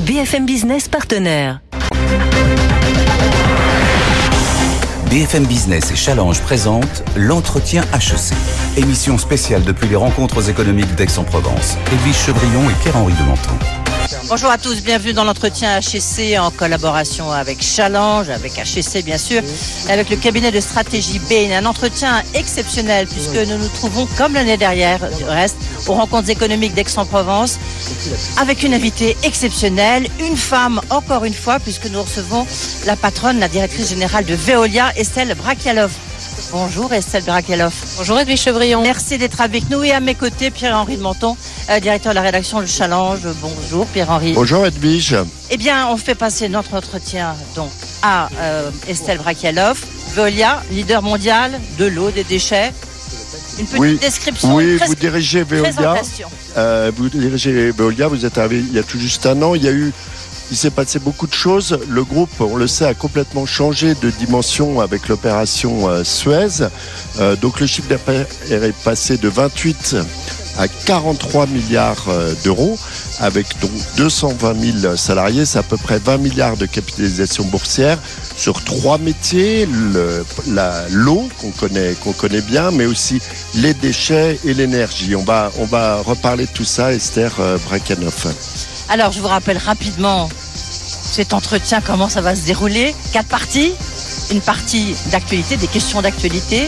BFM Business partenaire. BFM Business et Challenge présentent l'entretien HEC. Émission spéciale depuis les rencontres économiques d'Aix-en-Provence. Edwige Chevrillon et Pierre-Henri de Menton. Bonjour à tous, bienvenue dans l'entretien HEC en collaboration avec Challenge, avec HEC bien sûr, et avec le cabinet de stratégie Bain. Un entretien exceptionnel puisque nous nous trouvons comme l'année dernière, du reste, aux rencontres économiques d'Aix-en-Provence, avec une invitée exceptionnelle, une femme encore une fois, puisque nous recevons la patronne, la directrice générale de Veolia, Estelle Brakialov. Bonjour Estelle Brakialov. Bonjour Edwige Chevrillon. Merci d'être avec nous et à mes côtés Pierre-Henri de Menton, euh, directeur de la rédaction Le Challenge. Bonjour Pierre-Henri. Bonjour Edwige. Eh bien, on fait passer notre entretien donc à euh, Estelle Brakialov, Veolia, leader mondial de l'eau, des déchets. Une petite Oui. description. Oui, vous dirigez Veolia. Euh, vous dirigez Veolia, vous êtes arrivé il y a tout juste un an. Il y a eu, il s'est passé beaucoup de choses. Le groupe, on le sait, a complètement changé de dimension avec l'opération euh, Suez. Euh, donc le chiffre d'affaires est passé de 28 à 43 milliards euh, d'euros, avec donc 220 000 salariés, c'est à peu près 20 milliards de capitalisation boursière sur trois métiers l'eau qu'on connaît qu'on connaît bien, mais aussi les déchets et l'énergie. On va reparler de tout ça, Esther Brakanoff. Alors, je vous rappelle rapidement cet entretien, comment ça va se dérouler. Quatre parties. Une partie d'actualité, des questions d'actualité.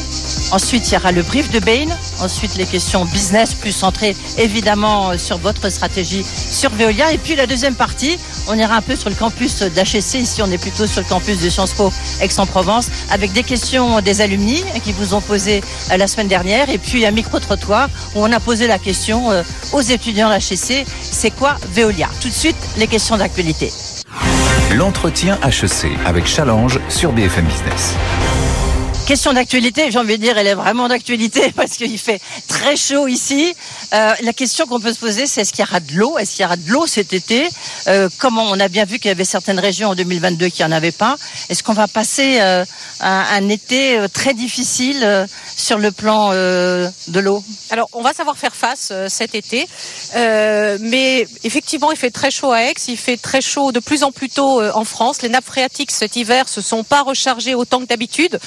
Ensuite, il y aura le brief de Bain. Ensuite, les questions business, plus centrées évidemment sur votre stratégie sur Veolia. Et puis, la deuxième partie, on ira un peu sur le campus d'HEC. Ici, on est plutôt sur le campus de Sciences Po Aix-en-Provence, avec des questions des alumni qui vous ont posé euh, la semaine dernière. Et puis, un micro-trottoir où on a posé la question euh, aux étudiants de l'HEC. C'est quoi Veolia? Tout de suite, les questions d'actualité. L'entretien HEC avec Challenge sur BFM Business. Question d'actualité, j'ai envie de dire, elle est vraiment d'actualité parce qu'il fait très chaud ici. Euh, la question qu'on peut se poser, c'est est-ce qu'il y aura de l'eau? Est-ce qu'il y aura de l'eau cet été? Euh, Comment on a bien vu qu'il y avait certaines régions en 2022 qui en avaient pas. Est-ce qu'on va passer euh, un, été euh, très difficile sur le plan de l'eau? Alors, on va savoir faire face cet été, mais effectivement, il fait très chaud à Aix, il fait très chaud de plus en plus tôt en France. Les nappes phréatiques cet hiver se sont pas rechargées autant que d'habitude.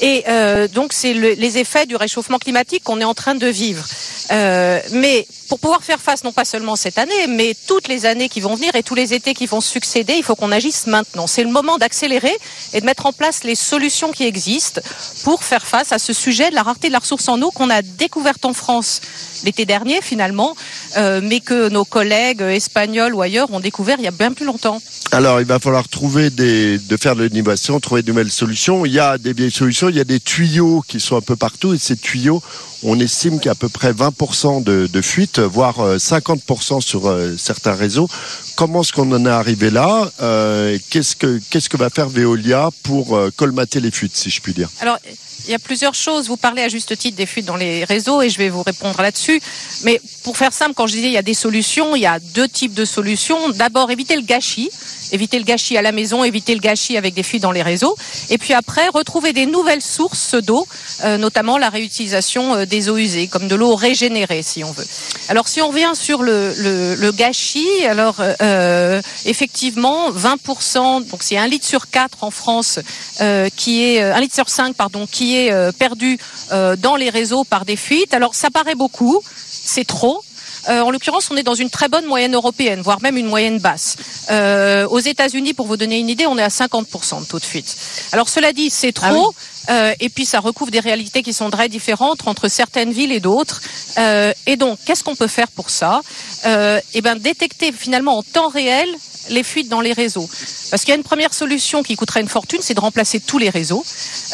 Et euh, donc, c'est le- les effets du réchauffement climatique qu'on est en train de vivre. Euh, mais pour pouvoir faire face, non pas seulement cette année, mais toutes les années qui vont venir et tous les étés qui vont succéder, il faut qu'on agisse maintenant. C'est le moment d'accélérer et de mettre en place les solutions qui existent pour faire face à ce sujet de la rareté de la ressource en eau qu'on a découverte en France l'été dernier finalement, euh, mais que nos collègues espagnols ou ailleurs ont découvert il y a bien plus longtemps. Alors, il va falloir trouver des, de faire de l'innovation, trouver de nouvelles solutions. Il y a des vieilles solutions, il y a des tuyaux qui sont un peu partout, et ces tuyaux, on estime qu'il y a à peu près 20% de, fuites, voire euh, 50% sur euh, certains réseaux. Comment est-ce qu'on en est arrivé là Euh, Qu'est-ce que va faire Veolia pour euh, colmater les fuites, si je puis dire? Alors, il y a plusieurs choses. Vous parlez à juste titre des fuites dans les réseaux et je vais vous répondre là-dessus. Mais pour faire simple, quand je disais il y a des solutions, il y a deux types de solutions. D'abord, éviter le gâchis. Éviter le gâchis à la maison, éviter le gâchis avec des fuites dans les réseaux. Et puis après, retrouver des nouvelles sources d'eau, euh, notamment la réutilisation euh, des eaux usées, comme de l'eau régénérée, si on veut. Alors, si on revient sur le, le, le gâchis, alors euh, effectivement, 20%, donc c'est un litre sur quatre en France euh, qui est euh, un litre sur cinq, pardon, qui est euh, perdu euh, dans les réseaux par des fuites. Alors, ça paraît beaucoup, c'est trop. Euh, en l'occurrence, on est dans une très bonne moyenne européenne, voire même une moyenne basse. Euh, aux États-Unis, pour vous donner une idée, on est à 50% de taux de fuite. Alors cela dit, c'est Ah trop. Euh, et puis ça recouvre des réalités qui sont très différentes entre certaines villes et d'autres. Euh, et donc, qu'est-ce qu'on peut faire pour ça euh, Eh ben, détecter finalement en temps réel les fuites dans les réseaux. Parce qu'il y a une première solution qui coûterait une fortune, c'est de remplacer tous les réseaux.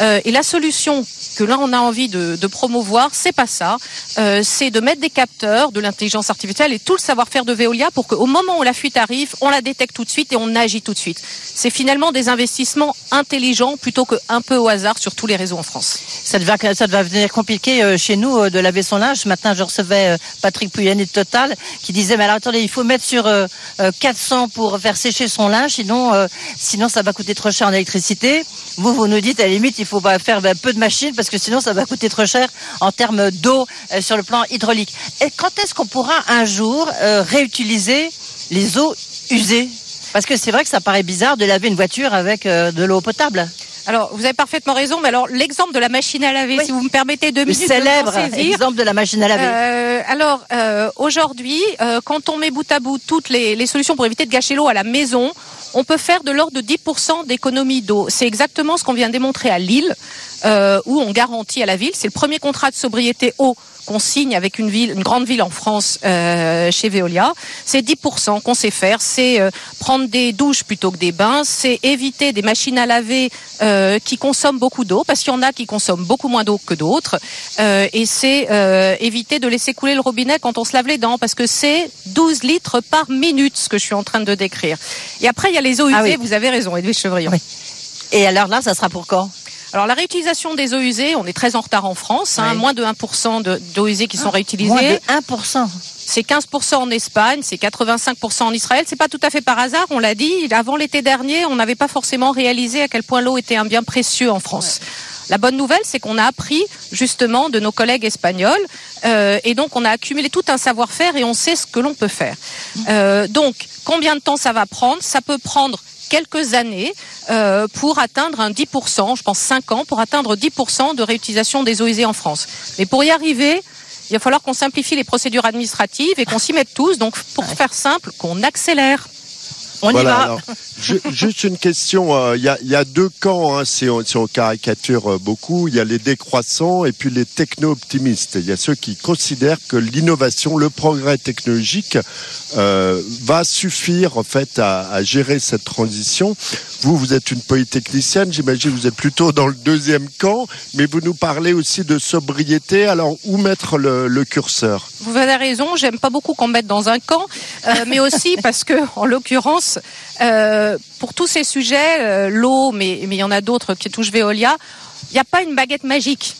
Euh, et la solution que là on a envie de, de promouvoir, c'est pas ça. C'est de mettre des capteurs, de l'intelligence artificielle et tout le savoir-faire de Veolia pour qu'au moment où la fuite arrive, on la détecte tout de suite et on agit tout de suite. C'est finalement des investissements intelligents plutôt qu'un peu au hasard tous les réseaux en France. Ça va, ça devenir compliqué euh, chez nous euh, de laver son linge. Ce matin, je recevais euh, Patrick Pouyanné de Total qui disait mais alors attendez, il faut mettre sur euh, euh, 400 pour faire sécher son linge, sinon sinon ça va coûter trop cher en électricité. Vous vous nous dites à la limite il faut faire ben, peu de machines parce que sinon ça va coûter trop cher en termes d'eau sur le plan hydraulique. Et quand est-ce qu'on pourra un jour réutiliser les eaux usées? Parce que c'est vrai que ça paraît bizarre de laver une voiture avec de l'eau potable. Alors, vous avez parfaitement raison, mais alors l'exemple de la machine à laver, Oui. si vous me permettez deux Le minutes célèbre de exemple de la machine à laver. Euh, alors, euh, aujourd'hui, euh, quand on met bout à bout toutes les, les solutions pour éviter de gâcher l'eau à la maison, on peut faire de l'ordre de 10% d'économie d'eau. C'est exactement ce qu'on vient de démontrer à Lille, où on garantit à la ville, c'est le premier contrat de sobriété eau qu'on signe avec une ville, une grande ville en France, euh, chez Veolia. C'est 10% qu'on sait faire. C'est euh, prendre des douches plutôt que des bains. C'est éviter des machines à laver euh, qui consomment beaucoup d'eau, parce qu'il y en a qui consomment beaucoup moins d'eau que d'autres. Et c'est éviter de laisser couler le robinet quand on se lave les dents, parce que c'est 12 litres par minute, ce que je suis en train de décrire. Et après, il y a les eaux usées. Ah oui. Vous avez raison, Edwige Chevrillon. Oui. Et alors là, ça sera pour quand? Alors la réutilisation des eaux usées, on est très en retard en France, hein, moins de 1% de- d'eau usée qui sont réutilisées. Moins de 1%. C'est 15% en Espagne, c'est 85% en Israël. C'est pas tout à fait par hasard, on l'a dit. Avant l'été dernier, on n'avait pas forcément réalisé à quel point l'eau était un bien précieux en France. La bonne nouvelle, c'est qu'on a appris justement de nos collègues espagnols euh, et donc on a accumulé tout un savoir-faire et on sait ce que l'on peut faire. Euh, donc, combien de temps ça va prendre? Ça peut prendre quelques années euh, pour atteindre un 10%, je pense 5 ans, pour atteindre 10% de réutilisation des eaux usées en France. Mais pour y arriver, il va falloir qu'on simplifie les procédures administratives et qu'on s'y mette tous. Donc, pour faire simple, qu'on accélère. On Voilà, y va. alors, juste une question. euh, Il y, a, il y a deux camps, hein, si, on, si on caricature euh, beaucoup. Il y a les décroissants et puis les techno-optimistes. Il y a ceux qui considèrent que l'innovation, le progrès technologique euh, va suffire en fait à, à gérer cette transition. Vous, vous êtes une polytechnicienne, j'imagine vous êtes plutôt dans le deuxième camp, mais vous nous parlez aussi de sobriété. Alors, où mettre le, le curseur? Vous avez raison, j'aime pas beaucoup qu'on me mette dans un camp, euh, mais aussi parce que, en l'occurrence, euh, pour tous ces sujets, euh, l'eau, mais il y en a d'autres qui touchent Veolia, il n'y a pas une baguette magique.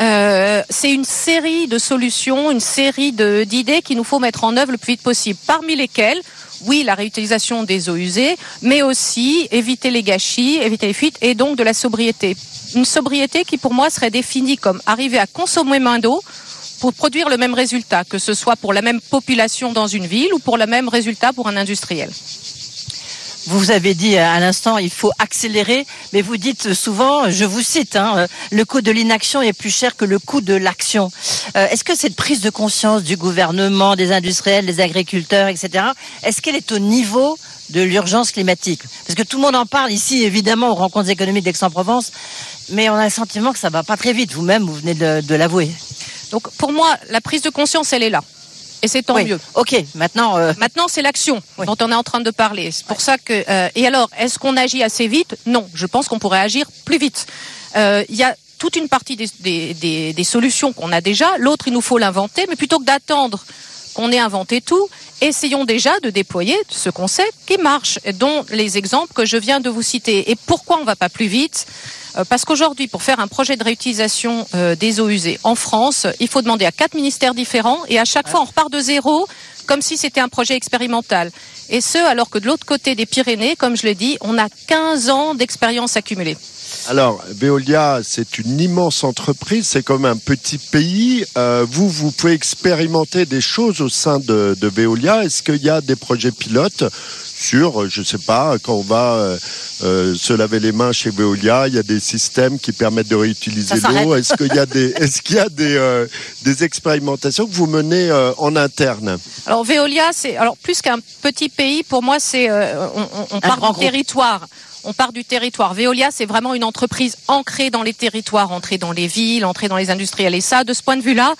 Euh, c'est une série de solutions, une série d'idées qu'il nous faut mettre en œuvre le plus vite possible. Parmi lesquelles, oui, la réutilisation des eaux usées, mais aussi éviter les gâchis, éviter les fuites et donc de la sobriété. Une sobriété qui, pour moi, serait définie comme arriver à consommer moins d'eau pour produire le même résultat, que ce soit pour la même population dans une ville ou pour le même résultat pour un industriel. Vous avez dit à l'instant, il faut accélérer, mais vous dites souvent, je vous cite, hein, euh, le coût de l'inaction est plus cher que le coût de l'action. Euh, est-ce que cette prise de conscience du gouvernement, des industriels, des agriculteurs, etc., est-ce qu'elle est au niveau de l'urgence climatique? Parce que tout le monde en parle ici, évidemment, aux rencontres économiques d'Aix-en-Provence, mais on a le sentiment que ça va pas très vite. Vous-même, vous venez de l'avouer. Donc pour moi, la prise de conscience, elle est là. Et c'est tant Oui. mieux. Ok, maintenant, euh, Maintenant, c'est l'action Oui. dont on est en train de parler. C'est pour ça que. euh, et alors, est-ce qu'on agit assez vite? Non, je pense qu'on pourrait agir plus vite. Euh, Il y a toute une partie des, des- des- des solutions qu'on a déjà. L'autre, il nous faut l'inventer. Mais plutôt que d'attendre qu'on ait inventé tout, essayons déjà de déployer ce concept qui marche, dont les exemples que je viens de vous citer. Et pourquoi on va pas plus vite? Euh, Parce qu'aujourd'hui, pour faire un projet de réutilisation euh, des eaux usées en France, il faut demander à quatre ministères différents et à chaque fois on repart de zéro comme si c'était un projet expérimental. Et ce, alors que de l'autre côté des Pyrénées, comme je l'ai dit, on a 15 ans d'expérience accumulée. Alors, Veolia, c'est une immense entreprise, c'est comme un petit pays. Euh, vous, vous pouvez expérimenter des choses au sein de, de Veolia. Est-ce qu'il y a des projets pilotes sur, euh, je sais pas, quand on va euh, euh, se laver les mains chez Veolia, il y a des systèmes qui permettent de réutiliser l'eau. Est-ce qu'il y a des, est-ce qu'il y a des, euh, des expérimentations que vous menez euh, en interne? Alors Veolia, c'est alors plus qu'un petit pays, pour moi, c'est euh, on, on- groupe. territoire. On part du territoire. Veolia, c'est vraiment une entreprise ancrée dans les territoires, ancrée dans les villes, ancrée dans les industriels. Et ça, de ce point de vue-là,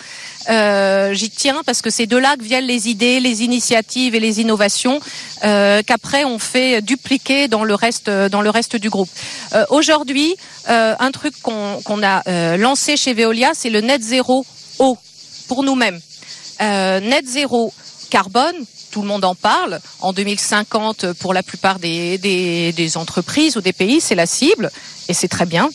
euh, j'y tiens parce que c'est de là que viennent les idées, les initiatives et les innovations euh, qu'après on fait dupliquer dans le reste, dans le reste du groupe. Euh, Aujourd'hui, un truc qu'on a lancé chez Veolia, c'est le net zéro eau pour nous-mêmes. Net zéro carbone, tout le monde en parle. En 2050, pour la plupart des, des, des entreprises ou des pays, c'est la cible, et c'est très bien.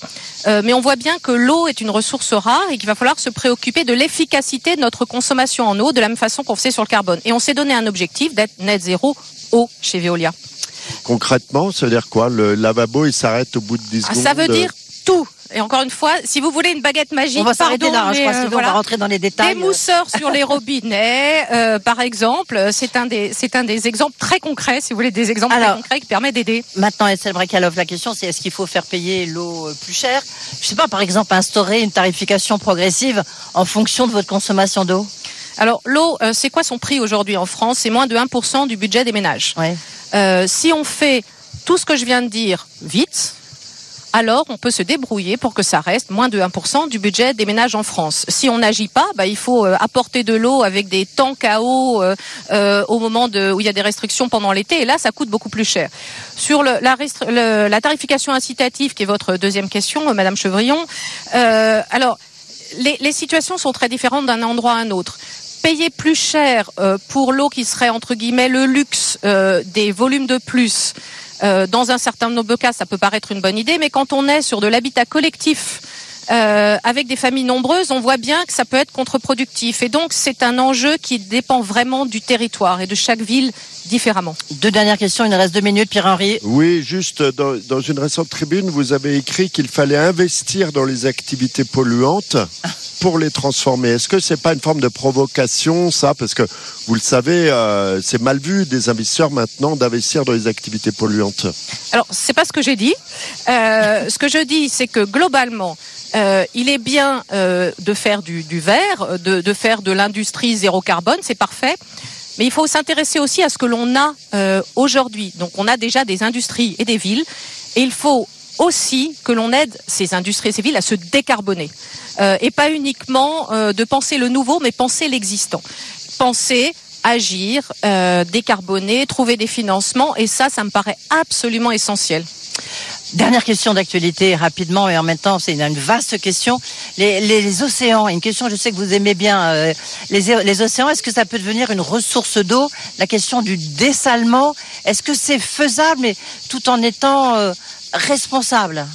Euh, mais on voit bien que l'eau est une ressource rare et qu'il va falloir se préoccuper de l'efficacité de notre consommation en eau, de la même façon qu'on faisait sur le carbone. Et on s'est donné un objectif d'être net zéro eau chez Veolia. Concrètement, ça veut dire quoi? Le lavabo, il s'arrête au bout de 10 Ah, secondes ça veut dire tout. Et encore une fois, si vous voulez une baguette magique, On va s'arrêter là, hein, je crois, euh, sinon on voilà. va rentrer dans les détails. Des mousseurs sur les robinets, euh, par exemple, c'est un des c'est un des exemples très concrets, si vous voulez, des exemples Alors, très concrets qui permettent d'aider. Maintenant, Estelle Brekalov, la question c'est est-ce qu'il faut faire payer l'eau euh, plus cher? Je sais pas, par exemple, instaurer une tarification progressive en fonction de votre consommation d'eau? Alors l'eau, euh, c'est quoi son prix aujourd'hui en France? C'est moins de 1% du budget des ménages. Ouais. Euh, si on fait tout ce que je viens de dire vite, alors on peut se débrouiller pour que ça reste moins de 1% du budget des ménages en France. Si on n'agit pas, bah, il faut euh, apporter de l'eau avec des tanks à eau euh, euh, au moment où il y a des restrictions pendant l'été, et là ça coûte beaucoup plus cher. Sur la, tarification incitative, qui est votre deuxième question, Madame Chevrillon, alors les, les situations sont très différentes d'un endroit à un autre payer plus cher pour l'eau qui serait entre guillemets le luxe des volumes de plus. Euh, dans un certain nombre de cas, ça peut paraître une bonne idée, mais quand on est sur de l'habitat collectif euh, avec des familles nombreuses, on voit bien que ça peut être contre-productif. Et donc, c'est un enjeu qui dépend vraiment du territoire et de chaque ville différemment. Deux dernières questions, il nous reste deux minutes, Pierre-Henri. Oui, juste dans, dans une récente tribune, vous avez écrit qu'il fallait investir dans les activités polluantes pour les transformer. Est-ce que c'est pas une forme de provocation, ça? Parce que vous le savez, euh, c'est mal vu des investisseurs maintenant d'investir dans les activités polluantes. Alors, c'est pas ce que j'ai dit. Euh, ce que je dis, c'est que globalement, euh, il est bien euh, de faire du, du vert, de, de faire de l'industrie zéro carbone, c'est parfait. Mais il faut s'intéresser aussi à ce que l'on a euh, aujourd'hui. Donc, on a déjà des industries et des villes, et il faut aussi que l'on aide ces industries et ces villes à se décarboner. Euh, et pas uniquement euh, de penser le nouveau, mais penser l'existant. Penser agir, euh, décarboner, trouver des financements, et ça, ça me paraît absolument essentiel. Dernière question d'actualité, rapidement, et en même temps, c'est une, une vaste question. Les, les- les océans, une question, je sais que vous aimez bien euh, les, les océans, est-ce que ça peut devenir une ressource d'eau? La question du dessalement, est-ce que c'est faisable, mais tout en étant euh, responsable?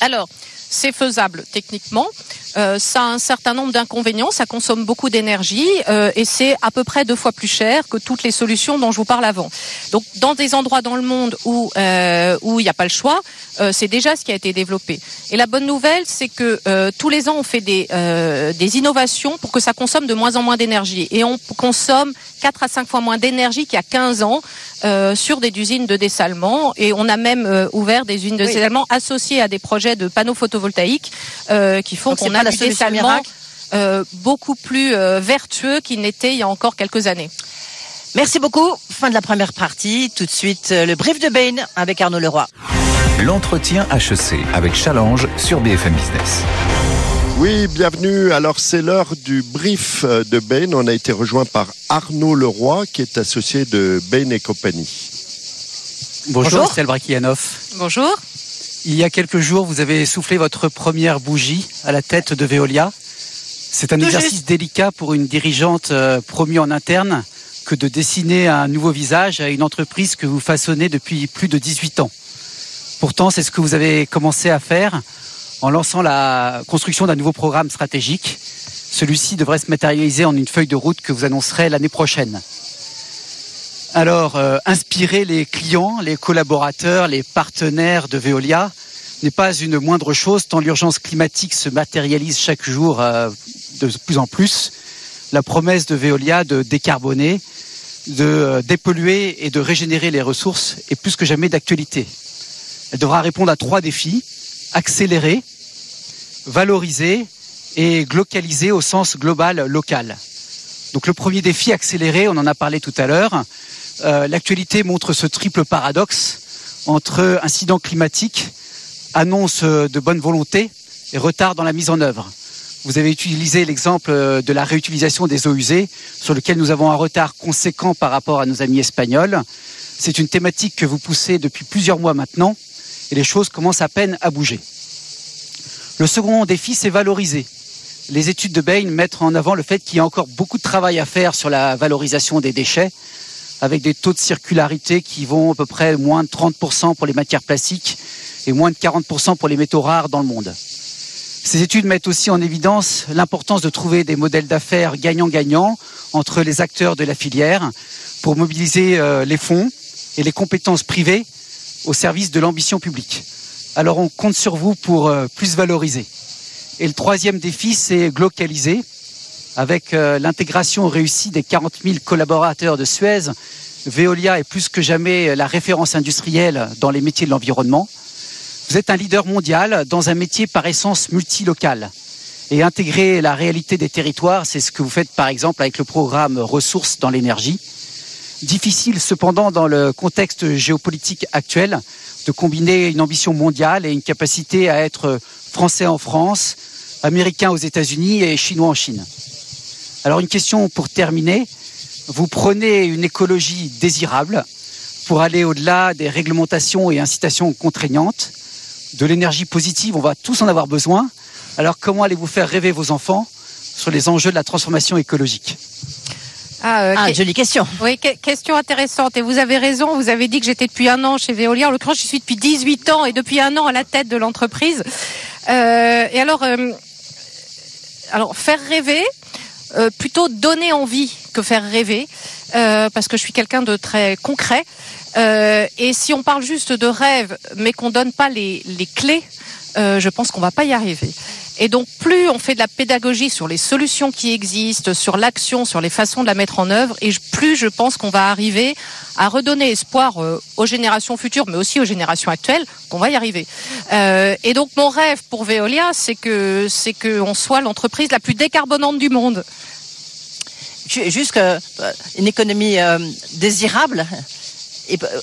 Alors, c'est faisable techniquement. Euh, ça a un certain nombre d'inconvénients, ça consomme beaucoup d'énergie euh, et c'est à peu près deux fois plus cher que toutes les solutions dont je vous parle avant. Donc, dans des endroits dans le monde où euh, où il n'y a pas le choix, euh, c'est déjà ce qui a été développé. Et la bonne nouvelle, c'est que euh, tous les ans, on fait des euh, des innovations pour que ça consomme de moins en moins d'énergie et on consomme 4 à 5 fois moins d'énergie qu'il y a 15 ans euh, sur des usines de dessalement et on a même euh, ouvert des usines de Oui. dessalement associées à des projets de panneaux photovoltaïques euh, qui font qu'on pas a la du solution dessalement miracle euh, beaucoup plus euh, vertueux qu'il n'était il y a encore quelques années. Merci beaucoup. Fin de la première partie. Tout de suite, euh, le brief de Bain avec Arnaud Leroy. L'entretien HEC avec Challenge sur BFM Business. Oui, bienvenue. Alors c'est l'heure du brief de Bain. On a été rejoint par Arnaud Leroy, qui est associé de Bain et compagnie. Bonjour, Bonjour. Bonjour. Il y a quelques jours, vous avez soufflé votre première bougie à la tête de Veolia. C'est un exercice juste. délicat pour une dirigeante euh, promue en interne que de dessiner un nouveau visage à une entreprise que vous façonnez depuis plus de 18 ans. Pourtant, c'est ce que vous avez commencé à faire en lançant la construction d'un nouveau programme stratégique. Celui-ci devrait se matérialiser en une feuille de route que vous annoncerez l'année prochaine. Alors, euh, inspirer les clients, les collaborateurs, les partenaires de Veolia n'est pas une moindre chose tant l'urgence climatique se matérialise chaque jour euh, de plus en plus. La promesse de Veolia de décarboner, de euh, dépolluer et de régénérer les ressources est plus que jamais d'actualité. Elle devra répondre à trois défis accélérer, valoriser et glocaliser au sens global local. Donc le premier défi accéléré, on en a parlé tout à l'heure. Euh, L'actualité montre ce triple paradoxe. entre incidents climatiques, annonces de bonne volonté et retard dans la mise en œuvre. Vous avez utilisé l'exemple de la réutilisation des eaux usées, sur lequel nous avons un retard conséquent par rapport à nos amis espagnols. C'est une thématique que vous poussez depuis plusieurs mois maintenant, et les choses commencent à peine à bouger. Le second défi, c'est valoriser. Les études de Bain mettent en avant le fait qu'il y a encore beaucoup de travail à faire sur la valorisation des déchets, avec des taux de circularité qui vont à peu près moins de 30% pour les matières plastiques et moins de 40% pour les métaux rares dans le monde. Ces études mettent aussi en évidence l'importance de trouver des modèles d'affaires gagnant-gagnant entre les acteurs de la filière pour mobiliser euh, les fonds et les compétences privées au service de l'ambition publique. Alors on compte sur vous pour euh, plus valoriser. Et le troisième défi, c'est glocaliser. Avec euh, l'intégration réussie des 40 000 collaborateurs de Suez, Veolia est plus que jamais la référence industrielle dans les métiers de l'environnement. Vous êtes un leader mondial dans un métier par essence multilocal. Et intégrer la réalité des territoires, c'est ce que vous faites par exemple avec le programme Ressources dans l'énergie. Difficile cependant dans le contexte géopolitique actuel de combiner une ambition mondiale et une capacité à être français en France, américain aux États-Unis et chinois en Chine. Alors une question pour terminer. Vous prenez une écologie désirable pour aller au-delà des réglementations et incitations contraignantes de l'énergie positive, on va tous en avoir besoin. Alors comment allez-vous faire rêver vos enfants sur les enjeux de la transformation écologique? Ah, euh, ah jolie question. Oui, question intéressante. Et vous avez raison, vous avez dit que j'étais depuis un an chez Veolia. En l'occurrence, je suis depuis 18 ans et depuis un an à la tête de l'entreprise. Euh, et alors, euh, alors, faire rêver, euh, plutôt donner envie que faire rêver, euh, parce que je suis quelqu'un de très concret. Euh, et si on parle juste de rêve, mais qu'on donne pas les, les clés, je pense qu'on va pas y arriver. Et donc, plus on fait de la pédagogie sur les solutions qui existent, sur l'action, sur les façons de la mettre en œuvre, et plus je pense qu'on va arriver à redonner espoir aux générations futures, mais aussi aux générations actuelles, qu'on va y arriver. Euh, et donc, mon rêve pour Veolia, c'est que c'est qu'on soit l'entreprise la plus décarbonante du monde. Juste euh, une économie euh, désirable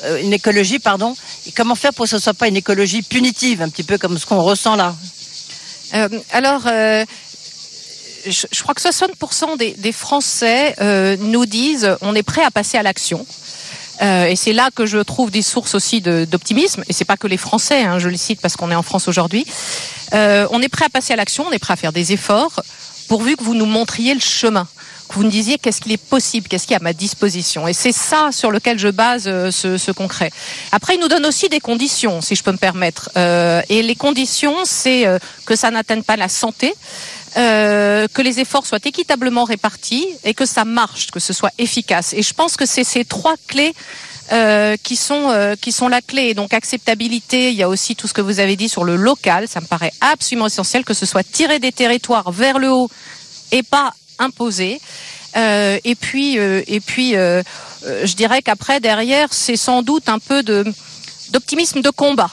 euh, une écologie, pardon. Et comment faire pour que ce soit pas une écologie punitive, un petit peu comme ce qu'on ressent là? euh, Alors. Euh, je, crois que 60% des, des Français nous disent on est prêt à passer à l'action. et c'est là que je trouve des sources aussi d'optimisme. Et c'est pas que les Français, hein, je les cite parce qu'on est en France aujourd'hui. on est prêt à passer à l'action, on est prêt à faire des efforts, pourvu que vous nous montriez le chemin que vous me disiez qu'est-ce qu'il est possible, qu'est-ce qui est à ma disposition. Et c'est ça sur lequel je base euh, ce, concret. Après, il nous donne aussi des conditions, si je peux me permettre. Euh, et les conditions, c'est euh, que ça n'atteigne pas la santé, que les efforts soient équitablement répartis et que ça marche, que ce soit efficace. Et je pense que c'est ces trois clés qui sont qui sont la clé. Donc acceptabilité, il y a aussi tout ce que vous avez dit sur le local, ça me paraît absolument essentiel que ce soit tiré des territoires vers le haut et pas imposé. Euh, et puis, euh, et puis, euh, je dirais qu'après derrière, c'est sans doute un peu de d'optimisme de combat.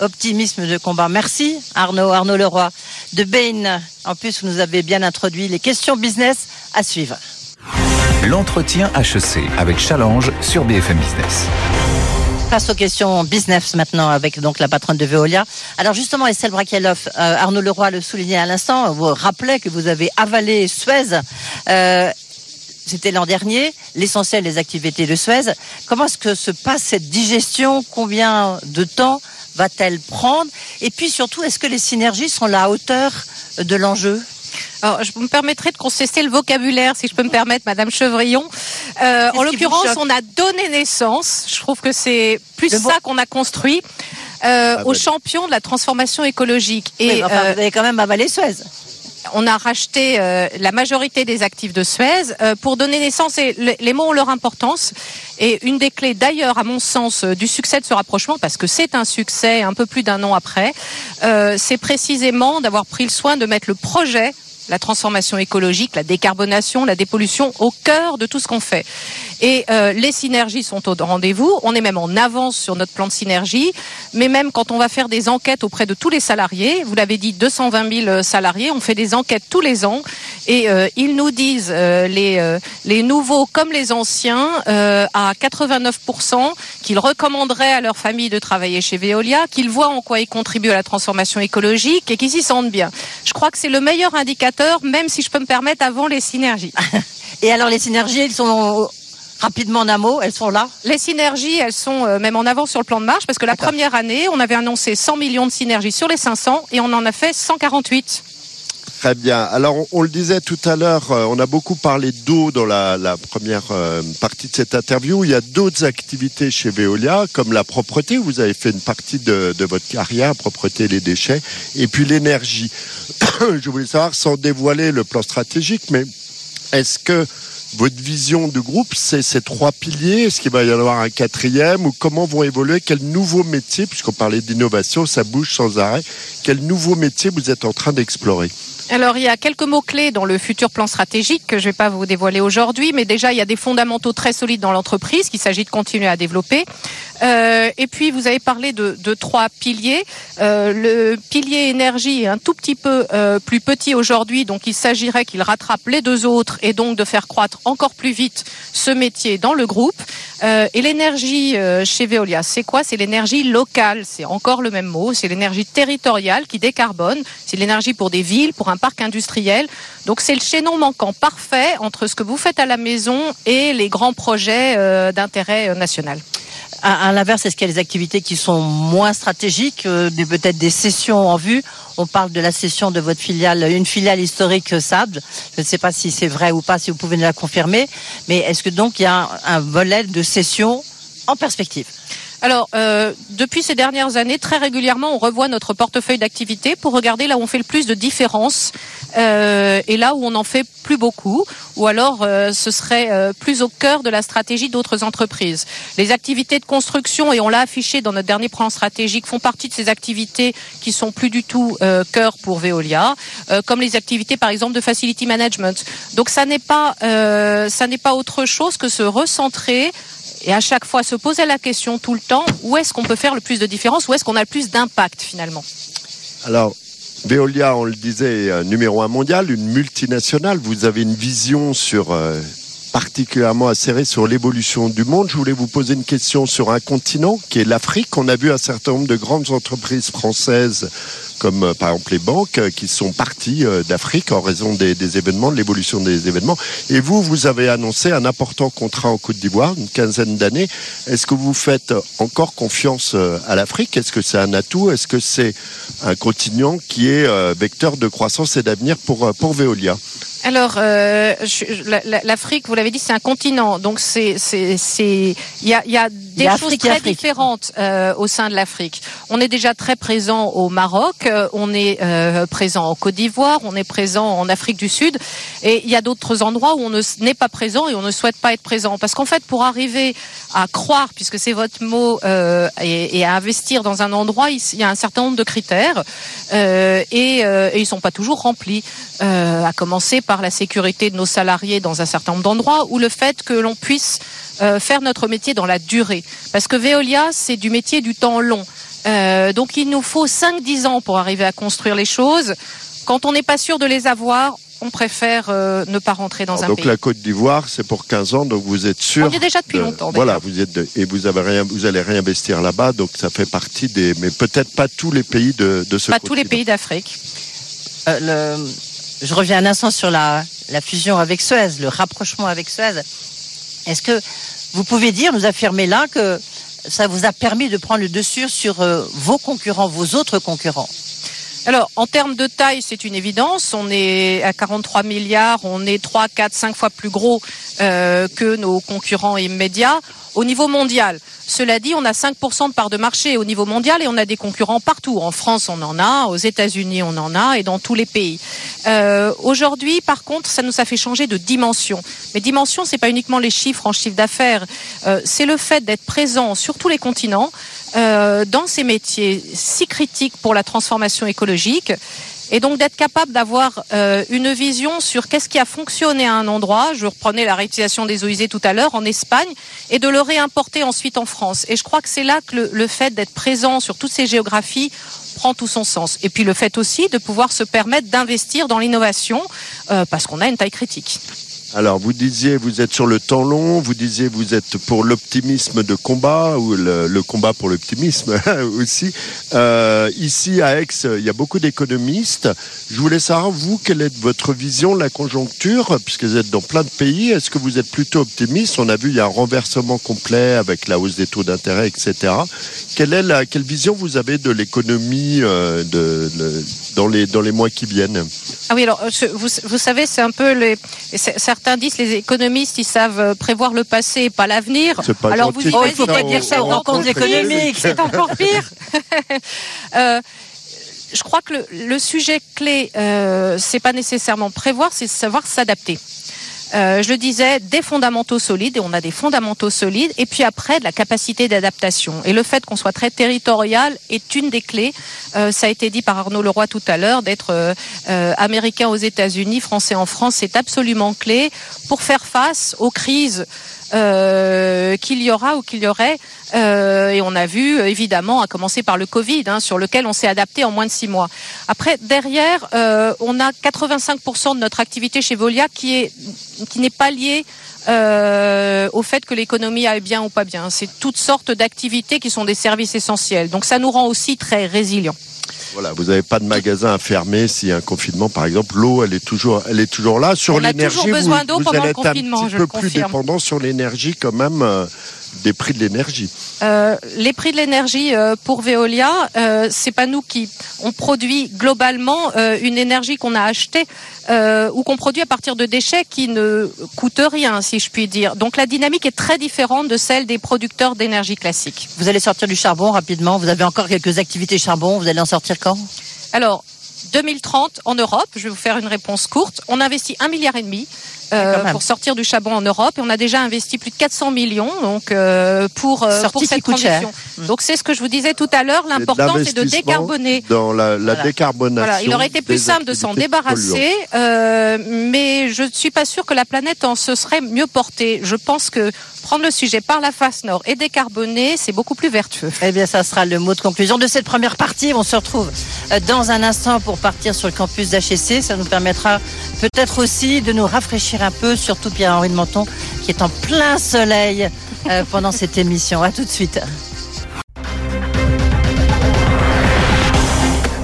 Optimisme de combat. Merci Arnaud, Arnaud Leroy de Bain. En plus, vous nous avez bien introduit les questions business à suivre. L'entretien HEC avec Challenge sur BFM Business. Passe aux questions business maintenant avec donc la patronne de Veolia. Alors justement, Estelle Brakielov, euh, Arnaud Leroy le soulignait à l'instant, vous rappelez que vous avez avalé Suez. Euh, c'était l'an dernier, l'essentiel des activités de Suez. Comment est-ce que se passe cette digestion? Combien de temps va-t-elle prendre? Et puis surtout, est-ce que les synergies sont à la hauteur de l'enjeu? Alors, je me permettrai de contester le vocabulaire, si je peux me permettre, Madame Chevrillon. Euh, en l'occurrence, on a donné naissance. Je trouve que c'est plus ça qu'on a construit. Euh, ah, aux champions de la transformation écologique. Et enfin, euh, vous avez quand même avalé Suez on a racheté euh, la majorité des actifs de Suez euh, pour donner naissance, et les mots ont leur importance, et une des clés d'ailleurs, à mon sens, euh, du succès de ce rapprochement, parce que c'est un succès un peu plus d'un an après, c'est précisément d'avoir pris le soin de mettre le projet la transformation écologique, la décarbonation, la dépollution au cœur de tout ce qu'on fait. Et euh, les synergies sont au rendez-vous. On est même en avance sur notre plan de synergie. Mais même quand on va faire des enquêtes auprès de tous les salariés, vous l'avez dit, 220 000 salariés, on fait des enquêtes tous les ans. Et euh, ils nous disent, euh, les, euh, les nouveaux comme les anciens, euh, à 89%, qu'ils recommanderaient à leur famille de travailler chez Veolia, qu'ils voient en quoi ils contribuent à la transformation écologique et qu'ils s'y sentent bien. Je crois que c'est le meilleur indicateur, même si je peux me permettre, avant les synergies. Et alors les synergies, elles sont rapidement en un mot, elles sont là Les synergies, elles sont euh, même en avance sur le plan de marche, parce que la première année, on avait annoncé 100 millions de synergies sur les 500 et on en a fait 148. Très bien. Alors, on, le disait tout à l'heure, euh, on a beaucoup parlé d'eau dans la, première euh, partie de cette interview. Il y a d'autres activités chez Veolia, comme la propreté. Vous avez fait une partie de, de votre carrière, propreté les déchets, et puis l'énergie. Je voulais savoir, sans dévoiler le plan stratégique, mais est-ce que votre vision du groupe, c'est ces trois piliers? Est-ce qu'il va y en avoir un quatrième? Ou comment vont évoluer? Quel nouveau métier, puisqu'on parlait d'innovation, ça bouge sans arrêt, quel nouveau métier vous êtes en train d'explorer? Alors, il y a quelques mots-clés dans le futur plan stratégique que je ne vais pas vous dévoiler aujourd'hui, mais déjà, il y a des fondamentaux très solides dans l'entreprise qu'il s'agit de continuer à développer. Euh, et puis, vous avez parlé de, de trois piliers. Euh, le pilier énergie est un tout petit peu euh, plus petit aujourd'hui, donc il s'agirait qu'il rattrape les deux autres et donc de faire croître encore plus vite ce métier dans le groupe. Euh, et l'énergie euh, chez Veolia, c'est quoi? C'est l'énergie locale, c'est encore le même mot, c'est l'énergie territoriale qui décarbone, c'est l'énergie pour des villes, pour un parc industriel. Donc c'est le chaînon manquant parfait entre ce que vous faites à la maison et les grands projets euh, d'intérêt euh, national. À, l'inverse, est-ce qu'il y a des activités qui sont moins stratégiques, euh, peut-être des sessions en vue? On parle de la session de votre filiale, une filiale historique euh, SAB. Je ne sais pas si c'est vrai ou pas, si vous pouvez nous la confirmer. Mais est-ce que donc il y a un volet de session en perspective? Alors, euh, depuis ces dernières années, très régulièrement, on revoit notre portefeuille d'activités pour regarder là où on fait le plus de différences euh, et là où on n'en fait plus beaucoup, ou alors euh, ce serait euh, plus au cœur de la stratégie d'autres entreprises. Les activités de construction, et on l'a affiché dans notre dernier plan stratégique, font partie de ces activités qui sont plus du tout euh, cœur pour Veolia, euh, comme les activités par exemple de facility management. Donc ça n'est pas, ça n'est pas autre chose que se recentrer et à chaque fois se poser la question tout le temps où est-ce qu'on peut faire le plus de différence, où est-ce qu'on a le plus d'impact finalement. Alors, Veolia, on le disait, euh, numéro un mondial, une multinationale. Vous avez une vision sur euh, particulièrement acérée sur l'évolution du monde. Je voulais vous poser une question sur un continent qui est l'Afrique. On a vu un certain nombre de grandes entreprises françaises comme euh, par exemple les banques euh, qui sont parties euh, d'Afrique en raison des, événements, de l'évolution des événements. Et vous, vous avez annoncé un important contrat en Côte d'Ivoire, une quinzaine d'années. Est-ce que vous faites encore confiance à l'Afrique? Est-ce que c'est un atout? Est-ce que c'est un continent qui est vecteur de croissance et d'avenir pour, pour Veolia? Alors, euh, l'Afrique, vous l'avez dit, c'est un continent, donc c'est, c'est, c'est, il y a, y a des choses Afrique très Afrique. différentes euh, au sein de l'Afrique. On est déjà très présent au Maroc, euh, on est euh, présent en Côte d'Ivoire, on est présent en Afrique du Sud, et il y a d'autres endroits où on ne n'est pas présent et on ne souhaite pas être présent, parce qu'en fait, pour arriver à croire, puisque c'est votre mot, euh, et, et à investir dans un endroit, il y a un certain nombre de critères, euh, et, euh, et ils sont pas toujours remplis. Euh, à commencer par la sécurité de nos salariés dans un certain nombre d'endroits, ou le fait que l'on puisse euh, faire notre métier dans la durée. Parce que Veolia, c'est du métier du temps long. Euh, donc il nous faut 5-10 ans pour arriver à construire les choses. Quand on n'est pas sûr de les avoir, on préfère euh, ne pas rentrer dans Alors, un Donc pays. la Côte d'Ivoire, c'est pour 15 ans, donc vous êtes sûr On y est déjà depuis de- longtemps. Voilà, vous êtes de- et vous avez rien, vous allez réinvestir là-bas, donc ça fait partie des, mais peut-être pas tous les pays de, de ce Pas tous les pays d'Afrique. Euh, le- Je reviens un instant sur la, la fusion avec Suez, le rapprochement avec Suez. Est-ce que vous pouvez dire, nous affirmer là, que ça vous a permis de prendre le dessus sur euh, vos concurrents, vos autres concurrents? Alors, en termes de taille, c'est une évidence. On est à 43 milliards, on est 3, 4, 5 fois plus gros euh, que nos concurrents immédiats. Au niveau mondial, cela dit, on a 5% de part de marché au niveau mondial et on a des concurrents partout. En France, on en a, aux États-Unis, on en a et dans tous les pays. Euh, Aujourd'hui, par contre, ça nous a fait changer de dimension. Mais dimension, c'est pas uniquement les chiffres en chiffre d'affaires, euh, c'est le fait d'être présent sur tous les continents, euh, dans ces métiers si critiques pour la transformation écologique Et donc d'être capable d'avoir euh, une vision sur qu'est-ce qui a fonctionné à un endroit, je reprenais la réutilisation des eaux usées tout à l'heure, en Espagne, et de le réimporter ensuite en France. Et je crois que c'est là que le, fait d'être présent sur toutes ces géographies prend tout son sens. Et puis le fait aussi de pouvoir se permettre d'investir dans l'innovation, euh, parce qu'on a une taille critique. Alors, vous disiez, vous êtes sur le temps long, vous disiez, vous êtes pour l'optimisme de combat, ou le, combat pour l'optimisme aussi. Euh, ici, à Aix, il y a beaucoup d'économistes. Je voulais savoir, vous, quelle est votre vision de la conjoncture, puisque vous êtes dans plein de pays. Est-ce que vous êtes plutôt optimiste? On a vu, il y a un renversement complet avec la hausse des taux d'intérêt, etc. Quelle est la, quelle vision vous avez de l'économie euh, de, dans, les, dans les mois qui viennent? Ah oui, alors vous, vous savez, c'est un peu les. Certains disent les économistes, ils savent euh, prévoir le passé et pas l'avenir. Alors gentil vous Oh, il faut faire pas ça dire ça aux rencontres rencontres économiques. C'est encore pire. Euh, je crois que le, le sujet clé, euh, c'est pas nécessairement prévoir, c'est savoir s'adapter. Euh, je disais, des fondamentaux solides, et on a des fondamentaux solides, et puis après de la capacité d'adaptation. Et le fait qu'on soit très territorial est une des clés. Euh, ça a été dit par Arnaud Leroy tout à l'heure, d'être euh, américain aux États-Unis, français en France, c'est absolument clé pour faire face aux crises euh, qu'il y aura ou qu'il y aurait. Euh, et on a vu, euh, évidemment, à commencer par le Covid, hein, sur lequel on s'est adapté en moins de six mois. Après, derrière, euh, on a 85% de notre activité chez Volia qui est qui n'est pas liée euh, au fait que l'économie aille bien ou pas bien. C'est toutes sortes d'activités qui sont des services essentiels. Donc ça nous rend aussi très résilients. Voilà, vous n'avez pas de magasin à fermer s'il y a un confinement, par exemple. L'eau, elle est toujours, elle est toujours là. Sur On a l'énergie, toujours besoin vous, d'eau vous allez le être un petit peu plus dépendant sur l'énergie quand même euh, des prix de l'énergie. Euh, les prix de l'énergie euh, pour Veolia, euh, c'est pas nous qui on produit globalement euh, une énergie qu'on a achetée euh, ou qu'on produit à partir de déchets qui ne coûtent rien, si je puis dire. Donc la dynamique est très différente de celle des producteurs d'énergie classique. Vous allez sortir du charbon rapidement. Vous avez encore quelques activités charbon. Vous allez en sortir quand? Alors 2030 en Europe, je vais vous faire une réponse courte. On investit un milliard et demi. euh, Ah, même. pour sortir du charbon en Europe et on a déjà investi plus de 400 millions donc euh, pour euh, pour cette transition. Donc c'est ce que je vous disais tout à l'heure, l'important c'est de décarboner Dans la, la Voilà. décarbonation. Voilà, il aurait été plus simple de s'en débarrasser, euh, mais je ne suis pas sûre que la planète en se serait mieux portée. Je pense que prendre le sujet par la face nord et décarboner, c'est beaucoup plus vertueux. Eh bien, ça sera le mot de conclusion de cette première partie. On se retrouve euh, dans un instant pour partir sur le campus d'HEC. Ça nous permettra peut-être aussi de nous rafraîchir un peu, surtout Pierre-Henri de Menton, qui est en plein soleil euh, pendant cette émission. À tout de suite.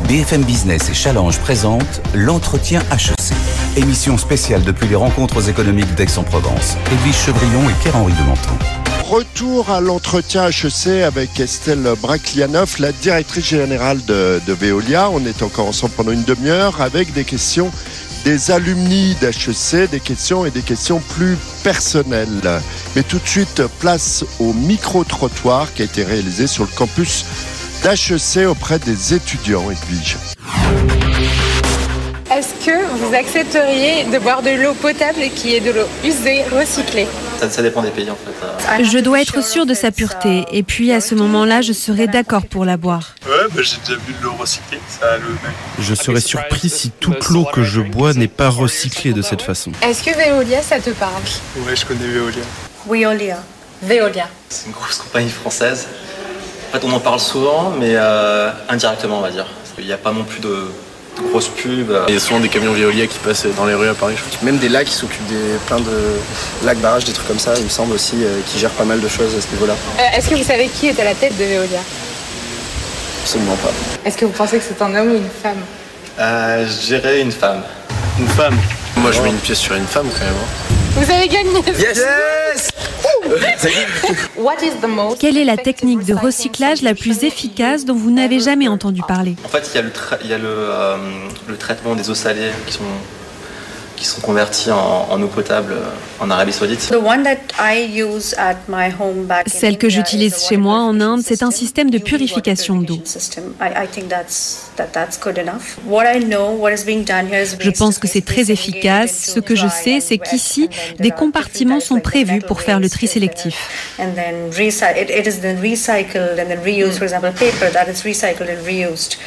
BFM Business et Challenge présentent l'entretien HEC. Émission spéciale depuis les rencontres économiques d'Aix-en-Provence. Edwige Chevrillon et Pierre-Henri de Menton. Retour à l'entretien HEC avec Estelle Braclianoff, la directrice générale de, de Veolia. On est encore ensemble pendant une demi-heure avec des questions des alumni d'HEC, des questions et des questions plus personnelles. Mais tout de suite, place au micro-trottoir qui a été réalisé sur le campus d'HEC auprès des étudiants, Edwige. Est-ce que vous accepteriez de boire de l'eau potable qui est de l'eau usée, recyclée Ça, ça dépend des pays en fait. Euh, Je dois être sûre de sa pureté et puis à ce moment-là, je serai d'accord pour la boire. Ouais, bah, j'ai déjà vu de l'eau recyclée, ça a le même. Je serais surpris si toute l'eau que je bois n'est pas recyclée de cette façon. Est-ce que Veolia, ça te parle? Ouais, je connais Veolia. Veolia. Veolia. C'est une grosse compagnie française. En fait, on en parle souvent, mais euh, indirectement, on va dire. Il n'y a pas non plus de grosses pubs. Il y a souvent des camions Veolia qui passent dans les rues à Paris. Même des lacs qui s'occupent des plein de lacs barrages, des trucs comme ça. Il me semble aussi euh, qui gèrent pas mal de choses à ce niveau-là. Euh, Est-ce que vous savez qui est à la tête de Veolia? Absolument pas. Est-ce que vous pensez que c'est un homme ou une femme? Euh, je dirais une femme. Une femme? Moi, je mets une pièce sur une femme quand même. hein. Vous avez gagné. Yes. What is the most Quelle est la technique de recyclage la plus efficace dont vous n'avez jamais entendu parler? En fait, il y a le, tra- il y a le, euh, le traitement des eaux salées qui sont qui sont convertis en, en eau potable euh, en Arabie Saoudite. Celle que j'utilise chez moi en Inde, c'est un système de purification d'eau. Je pense que c'est très efficace. Ce que je sais, c'est qu'ici, des compartiments sont prévus pour faire le tri sélectif.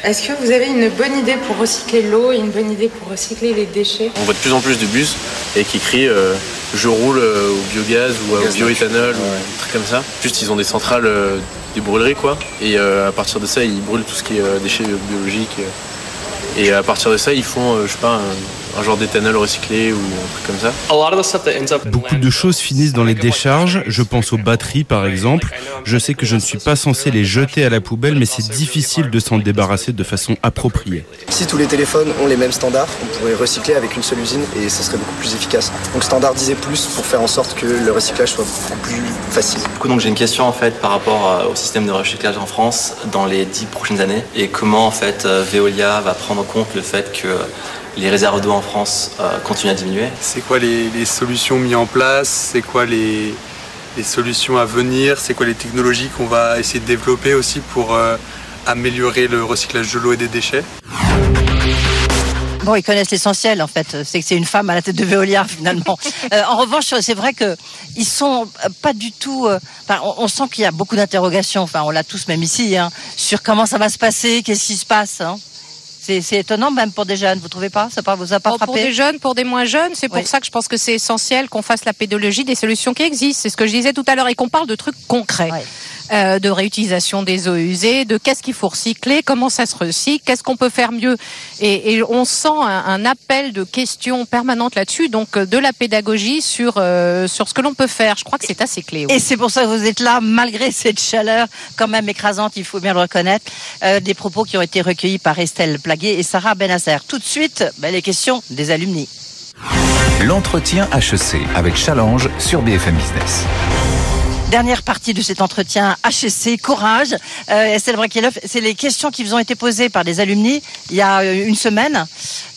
Est-ce que vous avez une bonne idée pour recycler l'eau et une bonne idée pour recycler les déchets? On voit de plus en plus de bus et qui crient euh, je roule euh, au biogaz ou au bioéthanol ou un truc comme ça. Juste ils ont des centrales, euh, des brûleries quoi. Et à partir de ça ils brûlent tout ce qui est déchets biologiques. Et à partir de ça, ils font, euh, je sais pas, un genre d'éthanol recyclé ou un truc comme ça. Beaucoup de choses finissent dans les décharges. Je pense aux batteries, par exemple. Je sais que je ne suis pas censé les jeter à la poubelle, mais c'est difficile de s'en débarrasser de façon appropriée. Si tous les téléphones ont les mêmes standards, on pourrait recycler avec une seule usine et ça serait beaucoup plus efficace. Donc standardiser plus pour faire en sorte que le recyclage soit beaucoup plus facile. Du coup, donc j'ai une question en fait par rapport euh, au système de recyclage en France dans les dix prochaines années et comment en fait euh, Veolia va prendre en compte le fait que les réserves d'eau en France euh, continuent à diminuer. C'est quoi les, les, solutions mises en place? C'est quoi les, les, solutions à venir? C'est quoi les technologies qu'on va essayer de développer aussi pour euh, améliorer le recyclage de l'eau et des déchets? Bon, ils connaissent l'essentiel en fait. C'est que c'est une femme à la tête de Veolia finalement. euh, en revanche, c'est vrai que ils sont pas du tout. Euh, enfin, on, on, sent qu'il y a beaucoup d'interrogations. Enfin, on l'a tous même ici hein, sur comment ça va se passer, qu'est-ce qui se passe. Hein. C'est étonnant même pour des jeunes, vous trouvez pas? Ça vous a pas frappé Pour des jeunes, pour des moins jeunes, c'est pour ça que je pense que c'est essentiel qu'on fasse la pédologie des solutions qui existent. C'est ce que je disais tout à l'heure et qu'on parle de trucs concrets. Euh, de réutilisation des eaux usées, de qu'est-ce qu'il faut recycler, comment ça se recycle, qu'est-ce qu'on peut faire mieux. Et, et on sent un, un, appel de questions permanentes là-dessus, donc de la pédagogie sur euh, sur ce que l'on peut faire. Je crois que c'est assez clé. Oui. Et c'est pour ça que vous êtes là, malgré cette chaleur quand même écrasante, il faut bien le reconnaître. Euh, des propos qui ont été recueillis par Estelle Plaguet et Sarah Benasser. Tout de suite, ben, les questions des alumni. L'entretien HEC avec Challenge sur BFM Business. Dernière partie de cet entretien HSC Courage. Euh, Estelle Braqueloff, c'est les questions qui vous ont été posées par des alumni il y a une semaine.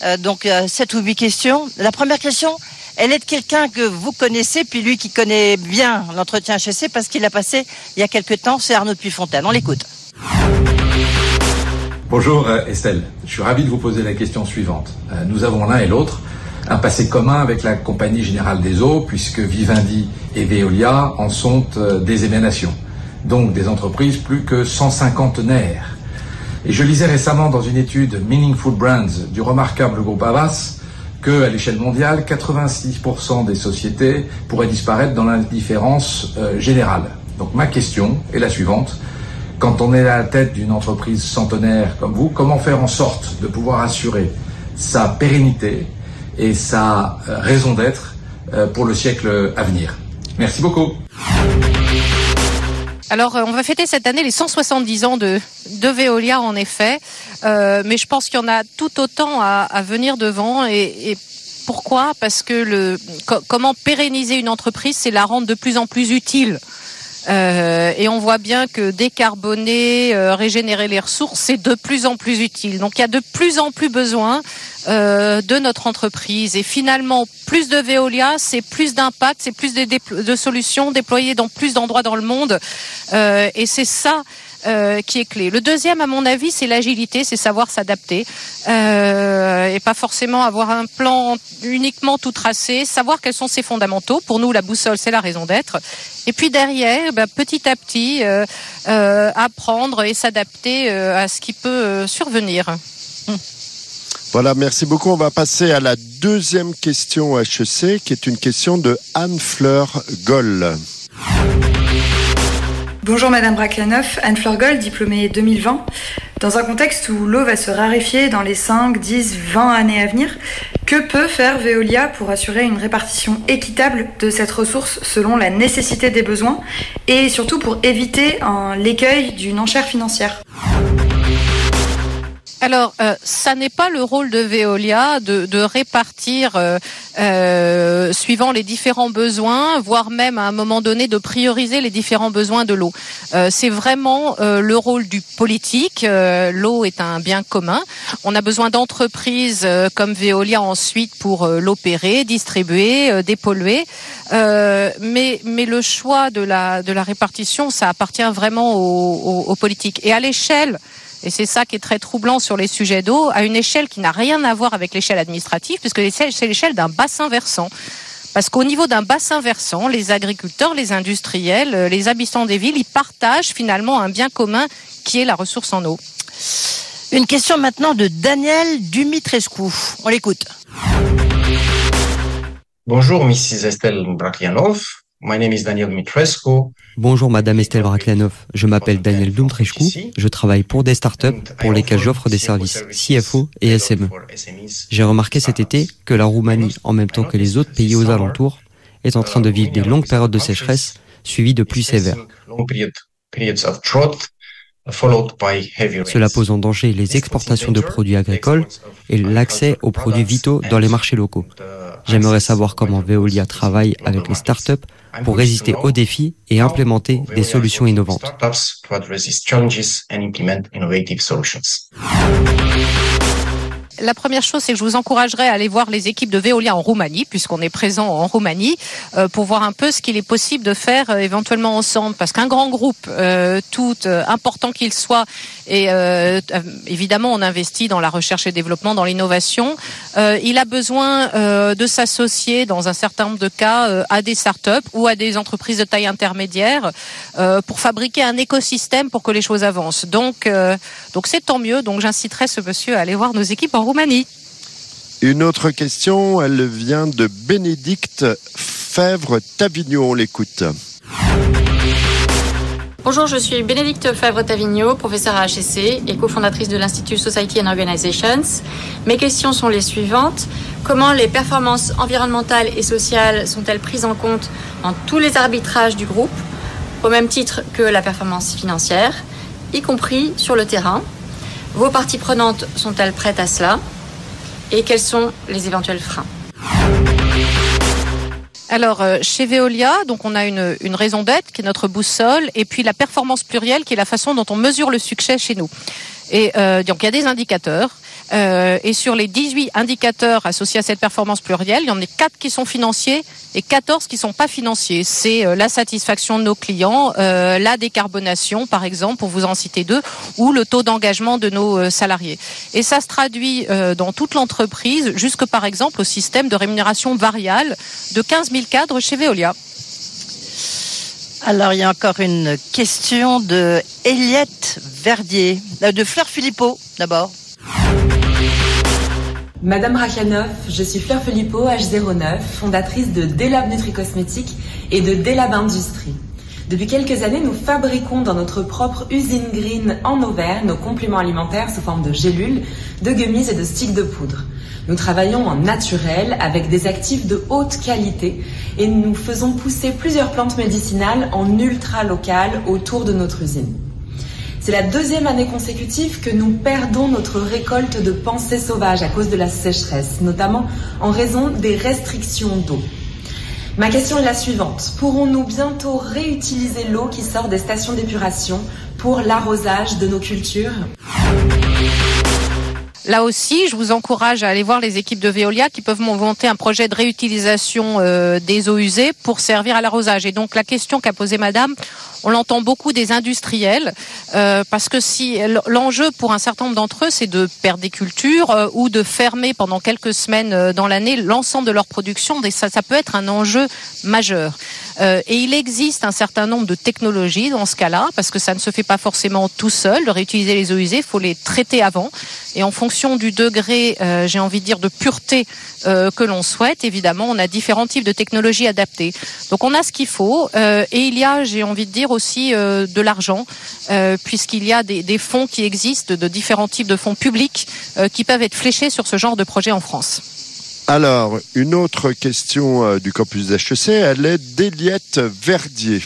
Euh, donc, euh, sept ou huit questions. La première question, elle est de quelqu'un que vous connaissez, puis lui qui connaît bien l'entretien HSC parce qu'il l'a passé il y a quelques temps, c'est Arnaud Puyfontaine. On l'écoute. Bonjour Estelle, je suis ravi de vous poser la question suivante. nous avons l'un et l'autre un passé commun avec la Compagnie Générale des Eaux, puisque Vivendi et Veolia en sont euh, des émanations, donc des entreprises plus que 150 nerfs. Et je lisais récemment dans une étude Meaningful Brands du remarquable groupe Avas que, à l'échelle mondiale, 86% des sociétés pourraient disparaître dans l'indifférence euh, générale. Donc ma question est la suivante. Quand on est à la tête d'une entreprise centenaire comme vous, comment faire en sorte de pouvoir assurer sa pérennité, et sa raison d'être pour le siècle à venir. Merci beaucoup. Alors, on va fêter cette année les 170 ans de, de Veolia, en effet, euh, mais je pense qu'il y en a tout autant à, venir devant. Et, pourquoi? Parce que le, co comment pérenniser une entreprise, c'est la rendre de plus en plus utile. Euh, et on voit bien que décarboner, euh, régénérer les ressources, c'est de plus en plus utile. Donc il y a de plus en plus besoin euh, de notre entreprise. Et finalement, plus de Veolia, c'est plus d'impact, c'est plus de, solutions déployées dans plus d'endroits dans le monde. et c'est ça euh, qui est clé. Le deuxième, à mon avis, c'est l'agilité, c'est savoir s'adapter euh, et pas forcément avoir un plan uniquement tout tracé, savoir quels sont ses fondamentaux. Pour nous, la boussole, c'est la raison d'être. Et puis derrière, bah, petit à petit, euh, apprendre et s'adapter à ce qui peut survenir. Voilà, merci beaucoup. On va passer à la deuxième question HEC, qui est une question de Anne-Fleur Goll. Bonjour Madame Braklanoff, Anne-Fleur Gold, diplômée 2020. Dans un contexte où l'eau va se raréfier dans les 5, 10, 20 années à venir, que peut faire Veolia pour assurer une répartition équitable de cette ressource selon la nécessité des besoins et surtout pour éviter l'écueil d'une enchère financière? Alors, euh, ça n'est pas le rôle de Veolia de, de répartir euh, euh, suivant les différents besoins, voire même à un moment donné de prioriser les différents besoins de l'eau. Euh, c'est vraiment le rôle du politique. L'eau est un bien commun. On a besoin d'entreprises comme Veolia ensuite pour l'opérer, distribuer, dépolluer. Mais, mais le choix de la, répartition, ça appartient vraiment aux politiques. Et à l'échelle et c'est ça qui est très troublant sur les sujets d'eau, à une échelle qui n'a rien à voir avec l'échelle administrative, puisque c'est l'échelle d'un bassin versant. Parce qu'au niveau d'un bassin versant, les agriculteurs, les industriels, euh, les habitants des villes, ils partagent finalement un bien commun qui est la ressource en eau. Une question maintenant de Daniel Dumitrescu. On l'écoute. Bonjour, Mrs. Estelle Brakianov. My name is Daniel Mitrescu. Bonjour Madame Estelle Raklanov, je m'appelle Daniel Dumtrescu, je travaille pour des startups pour lesquelles j'offre des services CFO et SME. J'ai remarqué cet été que la Roumanie, en même temps que les autres pays aux alentours, est en train de vivre des longues périodes de sécheresse suivies de pluies sévères. Cela pose en danger les exportations de produits agricoles et l'accès aux produits vitaux dans les marchés locaux. J'aimerais savoir comment Veolia travaille avec les startups pour résister aux défis et implémenter des solutions innovantes. La première chose, c'est que je vous encouragerais à aller voir les équipes de Veolia en Roumanie, puisqu'on est présent en Roumanie, euh, pour voir un peu ce qu'il est possible de faire euh, éventuellement ensemble. Parce qu'un grand groupe, euh, tout euh, important qu'il soit, et euh, évidemment on investit dans la recherche et développement, dans l'innovation, il a besoin de s'associer dans un certain nombre de cas à des startups ou à des entreprises de taille intermédiaire pour fabriquer un écosystème pour que les choses avancent. Donc, donc c'est tant mieux. Donc j'inciterai ce monsieur à aller voir nos équipes en Roumanie. Une autre question, elle vient de Bénédicte Fèvre-Tavignon. On l'écoute. Bonjour, je suis Bénédicte Favre-Tavigno, professeure à HEC et cofondatrice de l'Institut Society and Organizations. Mes questions sont les suivantes. Comment les performances environnementales et sociales sont-elles prises en compte dans tous les arbitrages du groupe, au même titre que la performance financière, y compris sur le terrain? Vos parties prenantes sont-elles prêtes à cela? Et quels sont les éventuels freins? Alors, euh, chez Veolia, donc on a une, raison d'être qui est notre boussole, et puis la performance plurielle qui est la façon dont on mesure le succès chez nous. Et euh, donc il y a des indicateurs. Euh, et sur les 18 indicateurs associés à cette performance plurielle, il y en a 4 qui sont financiers et 14 qui sont pas financiers. C'est euh, la satisfaction de nos clients, euh, la décarbonation par exemple, pour vous en citer deux, ou le taux d'engagement de nos salariés. Et ça se traduit dans toute l'entreprise, jusque par exemple au système de rémunération variable de 15 000 cadres chez Veolia. Alors, il y a encore une question de Eliette Verdier, de Fleur Philippot, d'abord. Madame Rakhanov, je suis Fleur Filippo, H09, fondatrice de Delab Nutri-Cosmétiques et de Delab Industrie. Depuis quelques années, nous fabriquons dans notre propre usine green en Auvergne nos compléments alimentaires sous forme de gélules, de gummies et de sticks de poudre. Nous travaillons en naturel avec des actifs de haute qualité et nous faisons pousser plusieurs plantes médicinales en ultra local autour de notre usine. C'est la deuxième année consécutive que nous perdons notre récolte de pensées sauvages à cause de la sécheresse, notamment en raison des restrictions d'eau. Ma question est la suivante. Pourrons-nous bientôt réutiliser l'eau qui sort des stations d'épuration pour l'arrosage de nos cultures? Là aussi, je vous encourage à aller voir les équipes de Veolia qui peuvent monter un projet de réutilisation euh, des eaux usées pour servir à l'arrosage. Et donc la question qu'a posée Madame, on l'entend beaucoup des industriels, euh, parce que si l'enjeu pour un certain nombre d'entre eux, c'est de perdre des cultures euh, ou de fermer pendant quelques semaines euh, dans l'année l'ensemble de leur production, ça, ça peut être un enjeu majeur. Euh, et il existe un certain nombre de technologies dans ce cas-là, parce que ça ne se fait pas forcément tout seul. De réutiliser les eaux usées, il faut les traiter avant. Et en fonction du degré, euh, j'ai envie de dire, de pureté euh, que l'on souhaite, évidemment, on a différents types de technologies adaptées. Donc on a ce qu'il faut. euh, et il y a, j'ai envie de dire, aussi de l'argent, puisqu'il y a des, des fonds qui existent, de différents types de fonds publics, qui peuvent être fléchés sur ce genre de projet en France. Alors, une autre question du campus d'HEC, elle est d'Eliette Verdier.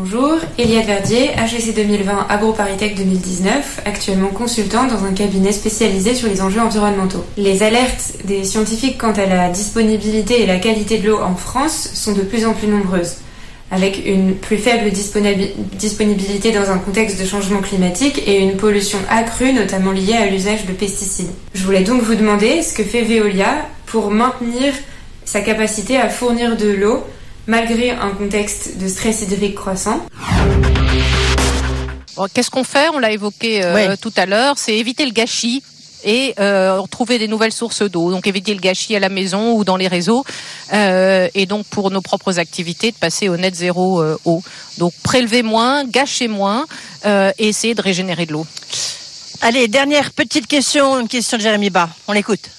Bonjour, Eliade Verdier, HEC 2020 AgroParisTech 2019, actuellement consultante dans un cabinet spécialisé sur les enjeux environnementaux. Les alertes des scientifiques quant à la disponibilité et la qualité de l'eau en France sont de plus en plus nombreuses avec une plus faible disponibilité dans un contexte de changement climatique et une pollution accrue, notamment liée à l'usage de pesticides. Je voulais donc vous demander ce que fait Veolia pour maintenir sa capacité à fournir de l'eau malgré un contexte de stress hydrique croissant. Qu'est-ce qu'on fait? On l'a évoqué euh, tout à l'heure, c'est éviter le gâchis et euh, trouver des nouvelles sources d'eau. Donc éviter le gâchis à la maison ou dans les réseaux. Euh, et donc pour nos propres activités, de passer au net zéro euh, eau. Donc prélever moins, gâcher moins euh, et essayer de régénérer de l'eau. Allez, dernière petite question, une question de Jérémy Bas. On l'écoute.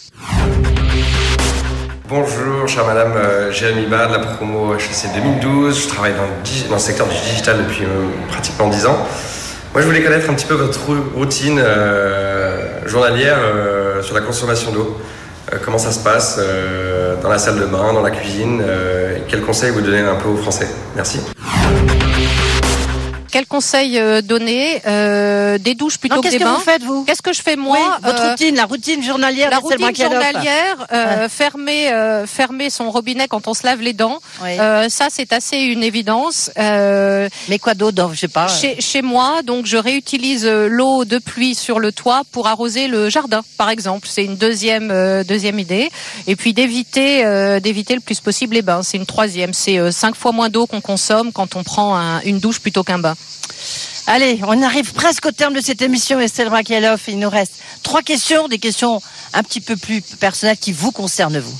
Bonjour, chère madame euh, Jérémy de la promo HEC 2012. Je travaille dans le, secteur du digital depuis euh, pratiquement 10 ans. Moi, je voulais connaître un petit peu votre routine euh, journalière sur la consommation d'eau. Comment ça se passe dans la salle de bain, dans la cuisine Quels conseils vous donnez un peu aux Français? Merci. Quel conseil euh, donner euh, Des douches plutôt Non, que des qu'est-ce que bains vous faites, vous? Qu'est-ce que je fais moi Oui, votre Euh, routine, la routine journalière La routine journalière, euh, fermer, euh, fermer son robinet quand on se lave les dents, euh, ça c'est assez une évidence. Euh, Mais quoi d'autre Je sais pas. Chez, chez moi, donc je réutilise l'eau de pluie sur le toit pour arroser le jardin, par exemple. C'est une deuxième euh, deuxième idée. Et puis d'éviter euh, d'éviter le plus possible les bains. C'est une troisième. C'est euh, cinq fois moins d'eau qu'on consomme quand on prend un- une douche plutôt qu'un bain. Allez, on arrive presque au terme de cette émission, Estelle Brakialoff. Il nous reste trois questions, des questions un petit peu plus personnelles qui vous concernent, vous.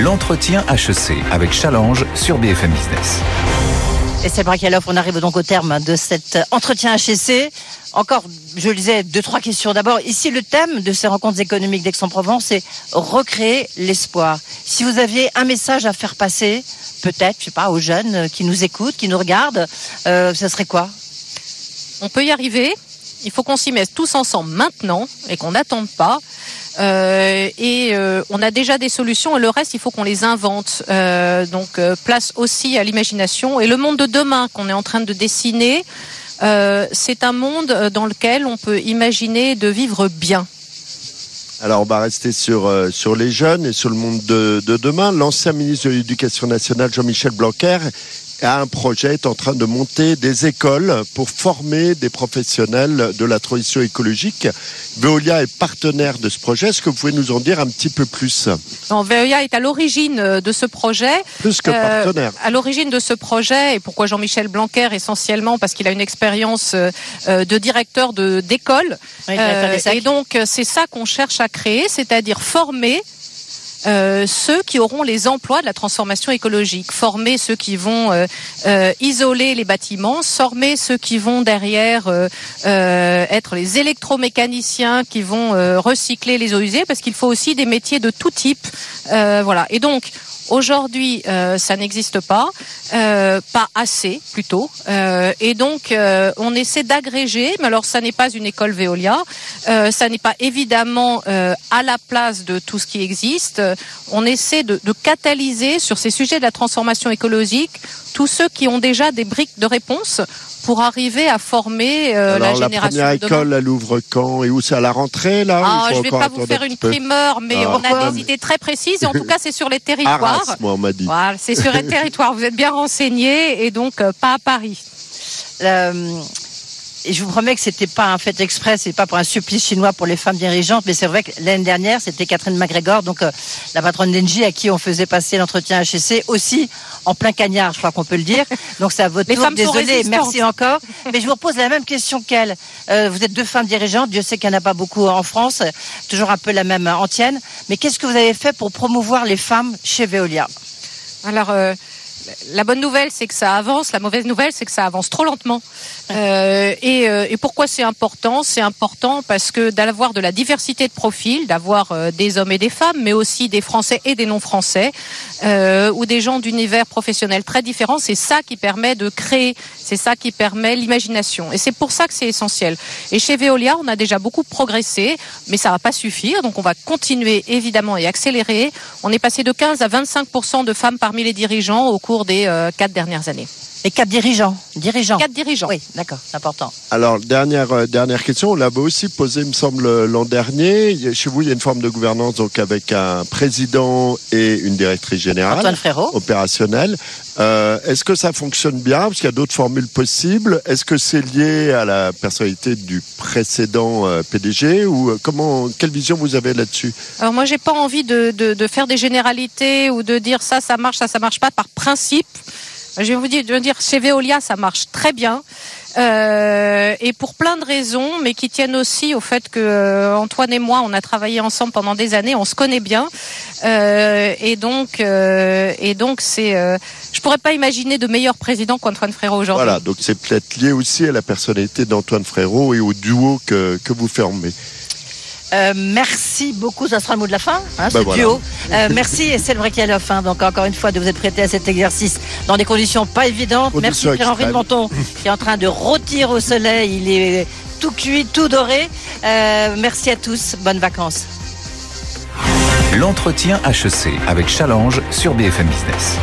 L'entretien HEC avec Challenge sur BFM Business. Estelle Brakialoff, on arrive donc au terme de cet entretien HEC. Encore, je le disais, deux, trois questions. D'abord, ici, le thème de ces rencontres économiques d'Aix-en-Provence, c'est recréer l'espoir. Si vous aviez un message à faire passer, peut-être, je sais pas, aux jeunes qui nous écoutent, qui nous regardent, euh, ça serait quoi? On peut y arriver. Il faut qu'on s'y mette tous ensemble maintenant et qu'on n'attende pas. Euh, et euh, on a déjà des solutions et le reste, il faut qu'on les invente. Euh, donc place aussi à l'imagination. Et le monde de demain qu'on est en train de dessiner, c'est un monde dans lequel on peut imaginer de vivre bien. Alors, on va rester sur, sur les jeunes et sur le monde de, de demain. L'ancien ministre de l'Éducation nationale, Jean-Michel Blanquer, a un projet, est en train de monter des écoles pour former des professionnels de la transition écologique. Veolia est partenaire de ce projet. Est-ce que vous pouvez nous en dire un petit peu plus? Non, Veolia est à l'origine euh, de ce projet. Plus que Euh, partenaire. à l'origine de ce projet, et pourquoi Jean-Michel Blanquer Essentiellement parce qu'il a une expérience euh, de directeur de d'école. Oui, sacs. et donc, c'est ça qu'on cherche à créer, c'est-à-dire former euh, ceux qui auront les emplois de la transformation écologique, former ceux qui vont euh, euh, isoler les bâtiments, former ceux qui vont derrière être les électromécaniciens qui vont recycler les eaux usées, parce qu'il faut aussi des métiers de tout type. Voilà. Et donc Aujourd'hui, euh, ça n'existe pas, euh, pas assez plutôt, Euh, et donc on essaie d'agréger. Mais alors, ça n'est pas une école Veolia, ça n'est pas évidemment à la place de tout ce qui existe. On essaie de catalyser sur ces sujets de la transformation écologique tous ceux qui ont déjà des briques de réponse pour arriver à former euh, la Alors, la, génération première de demain. école, elle ouvre quand et où? C'est à la rentrée, là Ah, je vais encore pas vous faire un une primeur, mais Ah, on a des idées très précises et en tout cas c'est sur les territoires. Arras, moi, on m'a dit. Voilà, c'est sur les territoires. Vous êtes bien renseignés et donc euh, pas à Paris. Euh, et je vous promets que c'était pas un fait exprès, c'est pas pour un supplice chinois pour les femmes dirigeantes, mais c'est vrai que l'année dernière, c'était Catherine McGregor, donc euh, la patronne d'Engie, à qui on faisait passer l'entretien HEC, aussi en plein cagnard, je crois qu'on peut le dire. Donc c'est à votre Les tour. résistantes. merci encore. Mais je vous repose la même question qu'elle. Euh, vous êtes deux femmes dirigeantes, Dieu sait qu'il n'y en a pas beaucoup en France, toujours un peu la même antienne. Mais qu'est-ce que vous avez fait pour promouvoir les femmes chez Veolia? Alors, euh, la bonne nouvelle, c'est que ça avance. La mauvaise nouvelle, c'est que ça avance trop lentement. Euh, et, euh, et pourquoi c'est important? C'est important parce que d'avoir de la diversité de profils, d'avoir euh, des hommes et des femmes, mais aussi des Français et des non-Français, euh, ou des gens d'univers professionnels très différents, c'est ça qui permet de créer, c'est ça qui permet l'imagination. Et c'est pour ça que c'est essentiel. Et chez Veolia, on a déjà beaucoup progressé, mais ça va pas suffire. Donc on va continuer évidemment et accélérer. On est passé de 15 à 25% de femmes parmi les dirigeants au cours cours des euh, quatre dernières années. Et quatre dirigeants. Dirigeants. Quatre dirigeants. Oui, d'accord, c'est important. Alors, dernière, euh, dernière question, on l'avait aussi posée, il me semble, l'an dernier. Il y a- Chez vous, il y a une forme de gouvernance donc avec un président et une directrice générale. Antoine Frérot. Opérationnelle. Euh, Est-ce que ça fonctionne bien? Parce qu'il y a d'autres formules possibles. Est-ce que c'est lié à la personnalité du précédent euh, PDG ou euh, comment, quelle vision vous avez là-dessus? Alors moi, j'ai pas envie de, de, de faire des généralités ou de dire ça, ça marche, ça, ça marche pas par principe. Je vais vous dire, dire chez Veolia, ça marche très bien. Euh, et pour plein de raisons, mais qui tiennent aussi au fait que euh, Antoine et moi, on a travaillé ensemble pendant des années, on se connaît bien, Euh, et donc, et donc c'est, je pourrais pas imaginer de meilleur président qu'Antoine Frérot aujourd'hui. Voilà, donc c'est peut-être lié aussi à la personnalité d'Antoine Frérot et au duo que, que vous formez. Euh, merci beaucoup, ça sera le mot de la fin, hein, Bah ce voilà. duo. Euh, merci Estelle Brekialoff, hein, donc encore une fois de vous être prêté à cet exercice dans des conditions pas évidentes. Merci Pierre-Henri de. Menton qui est en train de rôtir au soleil, il est tout cuit, tout doré. Euh, merci à tous, bonnes vacances. L'entretien HEC avec Challenge sur BFM Business.